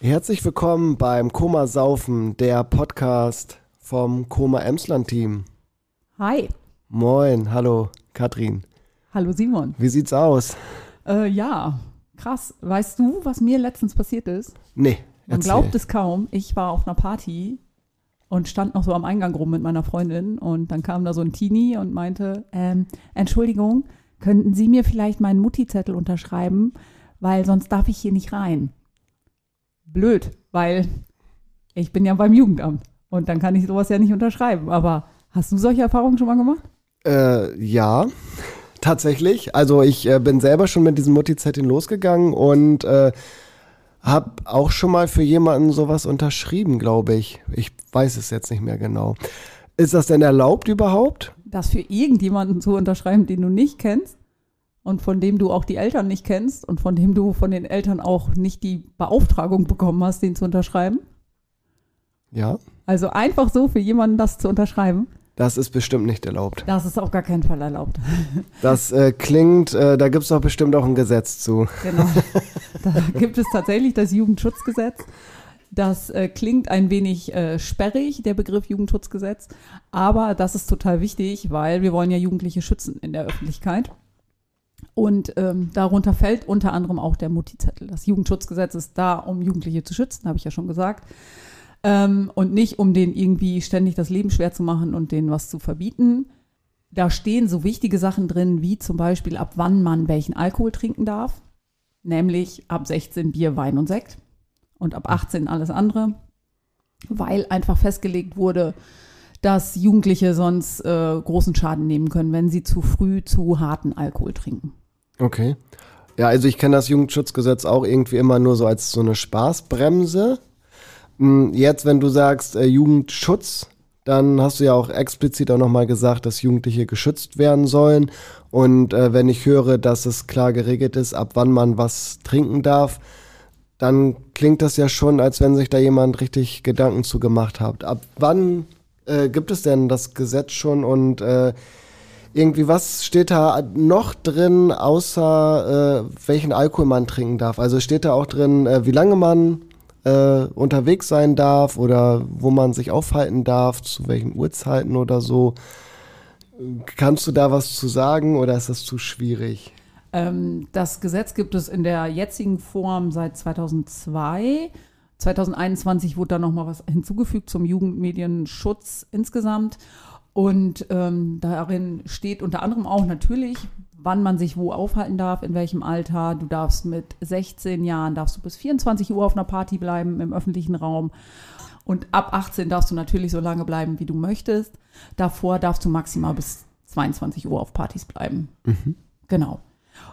Herzlich willkommen beim Koma Saufen, der Podcast vom Koma Emsland Team. Hi. Moin, hallo Katrin. Hallo Simon. Wie sieht's aus? Äh, ja, krass. Weißt du, was mir letztens passiert ist? Nee. Man glaubt es kaum. Ich war auf einer Party und stand noch so am Eingang rum mit meiner Freundin und dann kam da so ein Teenie und meinte, ähm, Entschuldigung, könnten Sie mir vielleicht meinen Mutti-Zettel unterschreiben, weil sonst darf ich hier nicht rein blöd, weil ich bin ja beim Jugendamt und dann kann ich sowas ja nicht unterschreiben. Aber hast du solche Erfahrungen schon mal gemacht? Äh, ja, tatsächlich. Also ich äh, bin selber schon mit diesem Mutti-Zettel losgegangen und äh, habe auch schon mal für jemanden sowas unterschrieben, glaube ich. Ich weiß es jetzt nicht mehr genau. Ist das denn erlaubt überhaupt? Das für irgendjemanden zu unterschreiben, den du nicht kennst? Und von dem du auch die Eltern nicht kennst und von dem du von den Eltern auch nicht die Beauftragung bekommen hast, den zu unterschreiben? Ja. Also einfach so für jemanden das zu unterschreiben? Das ist bestimmt nicht erlaubt. Das ist auf gar keinen Fall erlaubt. Das äh, klingt, äh, da gibt es doch bestimmt auch ein Gesetz zu. Genau. Da gibt es tatsächlich das Jugendschutzgesetz. Das äh, klingt ein wenig äh, sperrig, der Begriff Jugendschutzgesetz, aber das ist total wichtig, weil wir wollen ja Jugendliche schützen in der Öffentlichkeit. Und ähm, darunter fällt unter anderem auch der Mutti-Zettel. Das Jugendschutzgesetz ist da, um Jugendliche zu schützen, habe ich ja schon gesagt. Ähm, und nicht, um denen irgendwie ständig das Leben schwer zu machen und denen was zu verbieten. Da stehen so wichtige Sachen drin, wie zum Beispiel, ab wann man welchen Alkohol trinken darf. Nämlich ab 16 Bier, Wein und Sekt. Und ab 18 alles andere. Weil einfach festgelegt wurde, dass Jugendliche sonst äh, großen Schaden nehmen können, wenn sie zu früh zu harten Alkohol trinken. Okay. Ja, also ich kenne das Jugendschutzgesetz auch irgendwie immer nur so als so eine Spaßbremse. Hm, jetzt, wenn du sagst äh, Jugendschutz, dann hast du ja auch explizit auch nochmal gesagt, dass Jugendliche geschützt werden sollen. Und äh, wenn ich höre, dass es klar geregelt ist, ab wann man was trinken darf, dann klingt das ja schon, als wenn sich da jemand richtig Gedanken zu gemacht hat. Ab wann äh, gibt es denn das Gesetz schon und äh, irgendwie, was steht da noch drin, außer äh, welchen Alkohol man trinken darf? Also steht da auch drin, äh, wie lange man äh, unterwegs sein darf oder wo man sich aufhalten darf, zu welchen Uhrzeiten oder so. Kannst du da was zu sagen oder ist das zu schwierig? Ähm, das Gesetz gibt es in der jetzigen Form seit 2002. 2021 wurde da nochmal was hinzugefügt zum Jugendmedienschutz insgesamt. Und ähm, darin steht unter anderem auch natürlich, wann man sich wo aufhalten darf, in welchem Alter. Du darfst mit 16 Jahren, darfst du bis 24 Uhr auf einer Party bleiben im öffentlichen Raum. Und ab 18 darfst du natürlich so lange bleiben, wie du möchtest. Davor darfst du maximal bis 22 Uhr auf Partys bleiben. Mhm. Genau.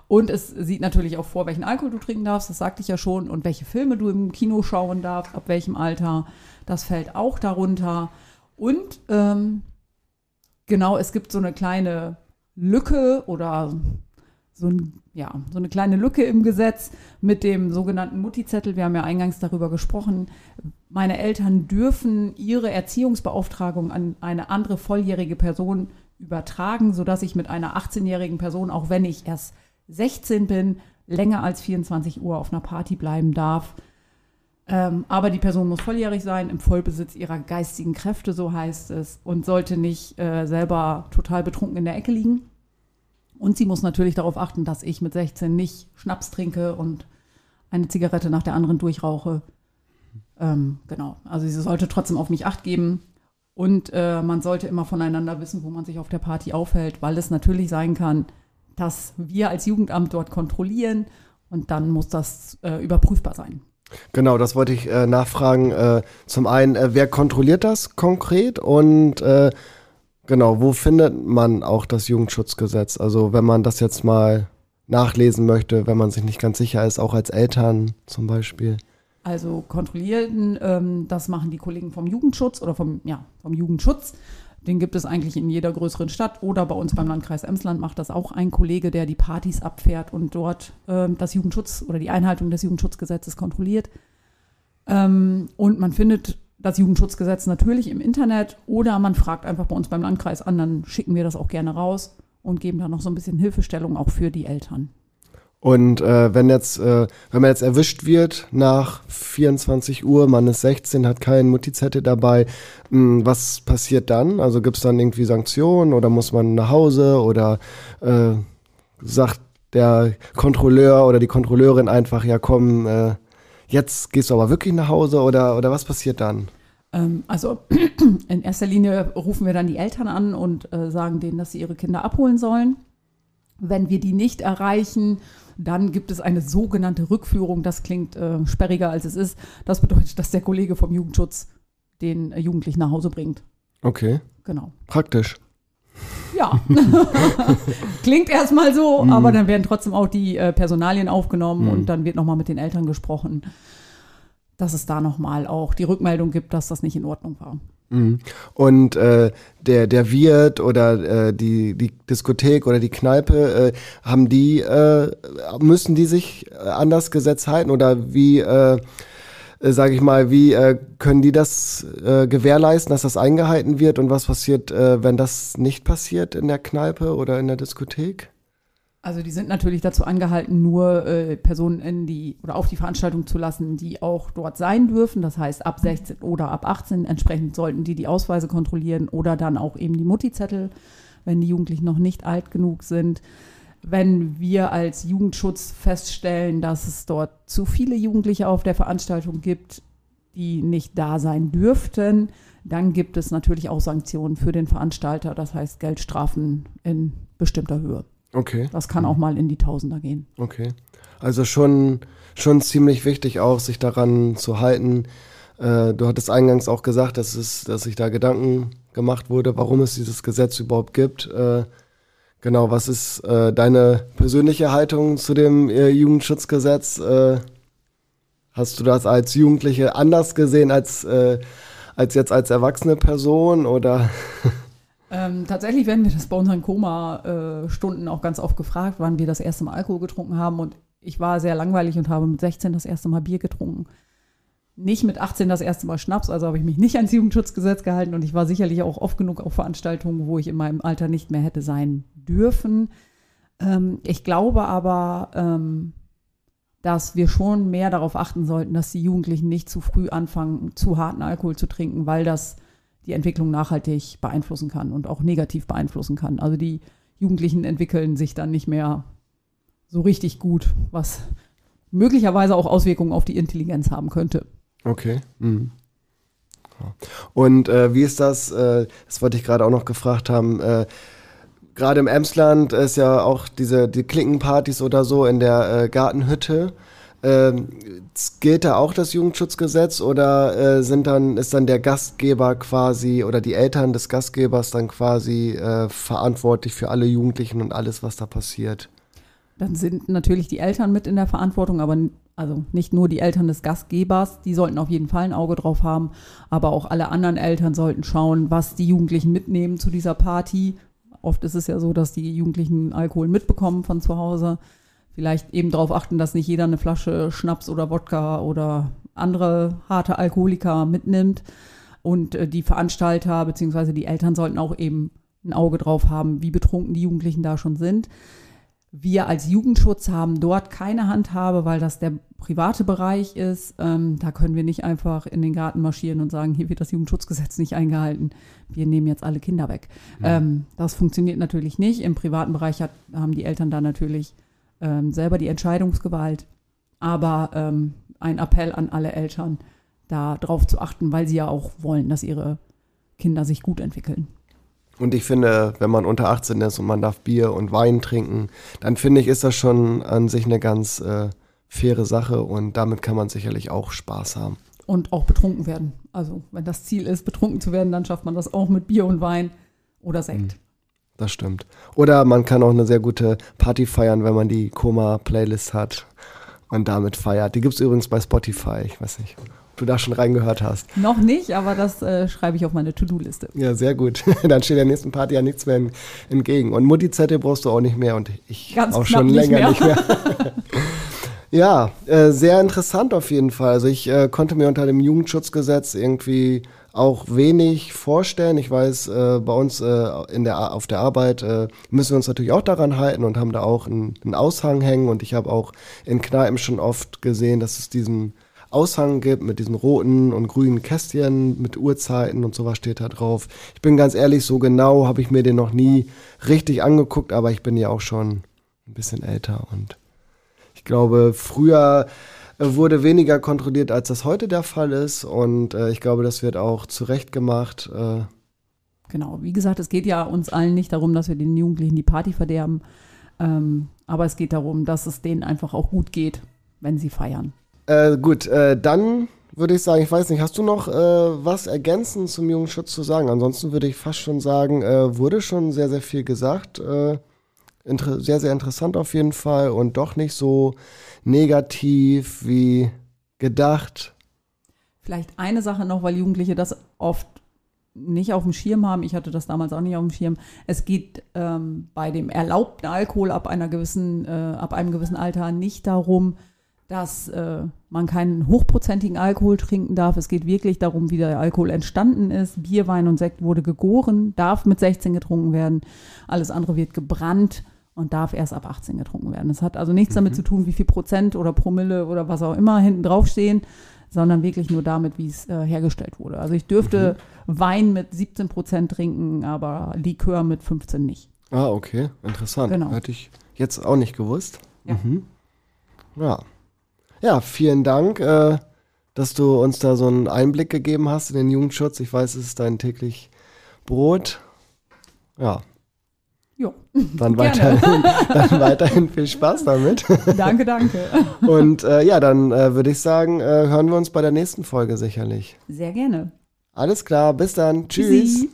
Und es sieht natürlich auch vor, welchen Alkohol du trinken darfst, das sagte ich ja schon, und welche Filme du im Kino schauen darfst, ab welchem Alter. Das fällt auch darunter. Und ähm, genau, es gibt so eine kleine Lücke oder so, ein, ja, so eine kleine Lücke im Gesetz mit dem sogenannten Mutti-Zettel. Wir haben ja eingangs darüber gesprochen. Meine Eltern dürfen ihre Erziehungsbeauftragung an eine andere volljährige Person übertragen, sodass ich mit einer 18-jährigen Person, auch wenn ich erst 16 bin, länger als 24 Uhr auf einer Party bleiben darf. Ähm, aber die Person muss volljährig sein, im Vollbesitz ihrer geistigen Kräfte, so heißt es, und sollte nicht äh, selber total betrunken in der Ecke liegen. Und sie muss natürlich darauf achten, dass ich mit 16 nicht Schnaps trinke und eine Zigarette nach der anderen durchrauche. Ähm, genau, also sie sollte trotzdem auf mich acht geben. Und äh, man sollte immer voneinander wissen, wo man sich auf der Party aufhält, weil es natürlich sein kann, dass wir als Jugendamt dort kontrollieren und dann muss das äh, überprüfbar sein. Genau, das wollte ich äh, nachfragen. Äh, zum einen, äh, wer kontrolliert das konkret und äh, genau, wo findet man auch das Jugendschutzgesetz? Also wenn man das jetzt mal nachlesen möchte, wenn man sich nicht ganz sicher ist, auch als Eltern zum Beispiel. Also kontrollieren, ähm, das machen die Kollegen vom Jugendschutz oder vom, ja, vom Jugendschutz. Den gibt es eigentlich in jeder größeren Stadt oder bei uns beim Landkreis Emsland macht das auch ein Kollege, der die Partys abfährt und dort ähm, das Jugendschutz oder die Einhaltung des Jugendschutzgesetzes kontrolliert. Ähm, und man findet das Jugendschutzgesetz natürlich im Internet oder man fragt einfach bei uns beim Landkreis an, dann schicken wir das auch gerne raus und geben da noch so ein bisschen Hilfestellung auch für die Eltern. Und äh, wenn jetzt, äh, wenn man jetzt erwischt wird nach 24 Uhr, man ist 16, hat keinen Mutti-Zettel dabei, mh, hm, was passiert dann? Also gibt es dann irgendwie Sanktionen oder muss man nach Hause oder äh, sagt der Kontrolleur oder die Kontrolleurin einfach, ja komm, äh, jetzt gehst du aber wirklich nach Hause oder, oder was passiert dann? Ähm, also in erster Linie rufen wir dann die Eltern an und äh, sagen denen, dass sie ihre Kinder abholen sollen. Wenn wir die nicht erreichen, dann gibt es eine sogenannte Rückführung. Das klingt äh, sperriger, als es ist. Das bedeutet, dass der Kollege vom Jugendschutz den äh, Jugendlichen nach Hause bringt. Okay. Genau. Praktisch. Ja. Klingt erstmal so, mhm. aber dann werden trotzdem auch die äh, Personalien aufgenommen mhm. und dann wird nochmal mit den Eltern gesprochen, dass es da nochmal auch die Rückmeldung gibt, dass das nicht in Ordnung war. Mhm. Und äh, der, der Wirt oder äh, die, die Diskothek oder die Kneipe, äh, haben die, äh, müssen die sich äh, an das Gesetz halten oder wie, äh, äh, sage ich mal, wie äh, können die das äh, gewährleisten, dass das eingehalten wird und was passiert, äh, wenn das nicht passiert in der Kneipe oder in der Diskothek? Also die sind natürlich dazu angehalten, nur äh, Personen in die oder auf die Veranstaltung zu lassen, die auch dort sein dürfen. Das heißt ab 16 oder ab 18. Entsprechend sollten die die Ausweise kontrollieren oder dann auch eben die Mutti-Zettel, wenn die Jugendlichen noch nicht alt genug sind. Wenn wir als Jugendschutz feststellen, dass es dort zu viele Jugendliche auf der Veranstaltung gibt, die nicht da sein dürften, dann gibt es natürlich auch Sanktionen für den Veranstalter, das heißt Geldstrafen in bestimmter Höhe. Okay. Das kann auch mal in die Tausender gehen. Okay. Also schon, schon ziemlich wichtig auch, sich daran zu halten. Äh, du hattest eingangs auch gesagt, dass, es, dass sich da Gedanken gemacht wurde, warum es dieses Gesetz überhaupt gibt. Äh, genau, was ist äh, deine persönliche Haltung zu dem äh, Jugendschutzgesetz? Äh, hast du das als Jugendliche anders gesehen als, äh, als jetzt als erwachsene Person oder? Ähm, tatsächlich werden wir das bei unseren Koma-Stunden auch ganz oft gefragt, wann wir das erste Mal Alkohol getrunken haben. Und ich war sehr langweilig und habe mit 16 das erste Mal Bier getrunken. Nicht mit 18 das erste Mal Schnaps, also habe ich mich nicht ans Jugendschutzgesetz gehalten und ich war sicherlich auch oft genug auf Veranstaltungen, wo ich in meinem Alter nicht mehr hätte sein dürfen. Ähm, ich glaube aber, ähm, dass wir schon mehr darauf achten sollten, dass die Jugendlichen nicht zu früh anfangen, zu harten Alkohol zu trinken, weil das die Entwicklung nachhaltig beeinflussen kann und auch negativ beeinflussen kann. Also die Jugendlichen entwickeln sich dann nicht mehr so richtig gut, was möglicherweise auch Auswirkungen auf die Intelligenz haben könnte. Okay. Mhm. Und äh, wie ist das, äh, das wollte ich gerade auch noch gefragt haben, äh, gerade im Emsland ist ja auch diese die Klinkenpartys oder so in der äh, Gartenhütte. Ähm, gilt da auch das Jugendschutzgesetz oder äh, sind dann, ist dann der Gastgeber quasi oder die Eltern des Gastgebers dann quasi äh, verantwortlich für alle Jugendlichen und alles, was da passiert? Dann sind natürlich die Eltern mit in der Verantwortung, aber also nicht nur die Eltern des Gastgebers, die sollten auf jeden Fall ein Auge drauf haben, aber auch alle anderen Eltern sollten schauen, was die Jugendlichen mitnehmen zu dieser Party. Oft ist es ja so, dass die Jugendlichen Alkohol mitbekommen von zu Hause vielleicht eben darauf achten, dass nicht jeder eine Flasche Schnaps oder Wodka oder andere harte Alkoholiker mitnimmt. Und äh, die Veranstalter bzw. die Eltern sollten auch eben ein Auge drauf haben, wie betrunken die Jugendlichen da schon sind. Wir als Jugendschutz haben dort keine Handhabe, weil das der private Bereich ist. Ähm, da können wir nicht einfach in den Garten marschieren und sagen, hier wird das Jugendschutzgesetz nicht eingehalten. Wir nehmen jetzt alle Kinder weg. Ja. Ähm, das funktioniert natürlich nicht. Im privaten Bereich hat, haben die Eltern da natürlich ähm, selber die Entscheidungsgewalt. Aber ähm, ein Appell an alle Eltern, da drauf zu achten, weil sie ja auch wollen, dass ihre Kinder sich gut entwickeln. Und ich finde, wenn man unter 18 ist und man darf Bier und Wein trinken, dann finde ich, ist das schon an sich eine ganz äh, faire Sache und damit kann man sicherlich auch Spaß haben. Und auch betrunken werden. Also, wenn das Ziel ist, betrunken zu werden, dann schafft man das auch mit Bier und Wein oder Sekt. Mhm. Das stimmt. Oder man kann auch eine sehr gute Party feiern, wenn man die Koma-Playlist hat und damit feiert. Die gibt es übrigens bei Spotify. Ich weiß nicht, ob du da schon reingehört hast. Noch nicht, aber das äh, schreibe ich auf meine To-Do-Liste. Ja, sehr gut. Dann steht der nächsten Party ja nichts mehr entgegen. Und Mutti-Zettel brauchst du auch nicht mehr und ich Ganz auch schon länger nicht mehr. Nicht mehr. ja, äh, sehr interessant auf jeden Fall. Also ich äh, konnte mir unter dem Jugendschutzgesetz irgendwie auch wenig vorstellen. Ich weiß, äh, bei uns äh, in der, auf der Arbeit äh, müssen wir uns natürlich auch daran halten und haben da auch einen, einen Aushang hängen. Und ich habe auch in Kneipen schon oft gesehen, dass es diesen Aushang gibt mit diesen roten und grünen Kästchen mit Uhrzeiten und sowas steht da drauf. Ich bin ganz ehrlich, so genau habe ich mir den noch nie richtig angeguckt, aber ich bin ja auch schon ein bisschen älter und ich glaube, früher wurde weniger kontrolliert, als das heute der Fall ist. Und äh, ich glaube, das wird auch zurecht gemacht. Äh. Genau, wie gesagt, es geht ja uns allen nicht darum, dass wir den Jugendlichen die Party verderben. Ähm, aber es geht darum, dass es denen einfach auch gut geht, wenn sie feiern. Äh, gut, äh, dann würde ich sagen, ich weiß nicht, hast du noch äh, was ergänzend zum Jugendschutz zu sagen? Ansonsten würde ich fast schon sagen, äh, wurde schon sehr, sehr viel gesagt. Sehr, sehr interessant auf jeden Fall und doch nicht so negativ wie gedacht. Vielleicht eine Sache noch, weil Jugendliche das oft nicht auf dem Schirm haben. Ich hatte das damals auch nicht auf dem Schirm. Es geht ähm, bei dem erlaubten Alkohol ab einer gewissen, äh, ab einem gewissen Alter nicht darum, dass äh, man keinen hochprozentigen Alkohol trinken darf. Es geht wirklich darum, wie der Alkohol entstanden ist. Bier, Wein und Sekt wurde gegoren, darf mit 16 getrunken werden. Alles andere wird gebrannt und darf erst ab 18 getrunken werden. Das hat also nichts mhm. damit zu tun, wie viel Prozent oder Promille oder was auch immer hinten drauf stehen, sondern wirklich nur damit, wie es äh, hergestellt wurde. Also ich dürfte mhm. Wein mit 17 Prozent trinken, aber Likör mit 15 nicht. Ah, okay, interessant. Genau. Hätte ich jetzt auch nicht gewusst. Ja. Mhm. Ja. ja, vielen Dank, äh, dass du uns da so einen Einblick gegeben hast in den Jugendschutz. Ich weiß, es ist dein täglich Brot. Ja, Jo. Dann weiterhin, dann weiterhin viel Spaß damit. Danke, danke. Und äh, ja, dann äh, würde ich sagen, äh, hören wir uns bei der nächsten Folge sicherlich. Sehr gerne. Alles klar, bis dann. Tschüss. Tschüssi.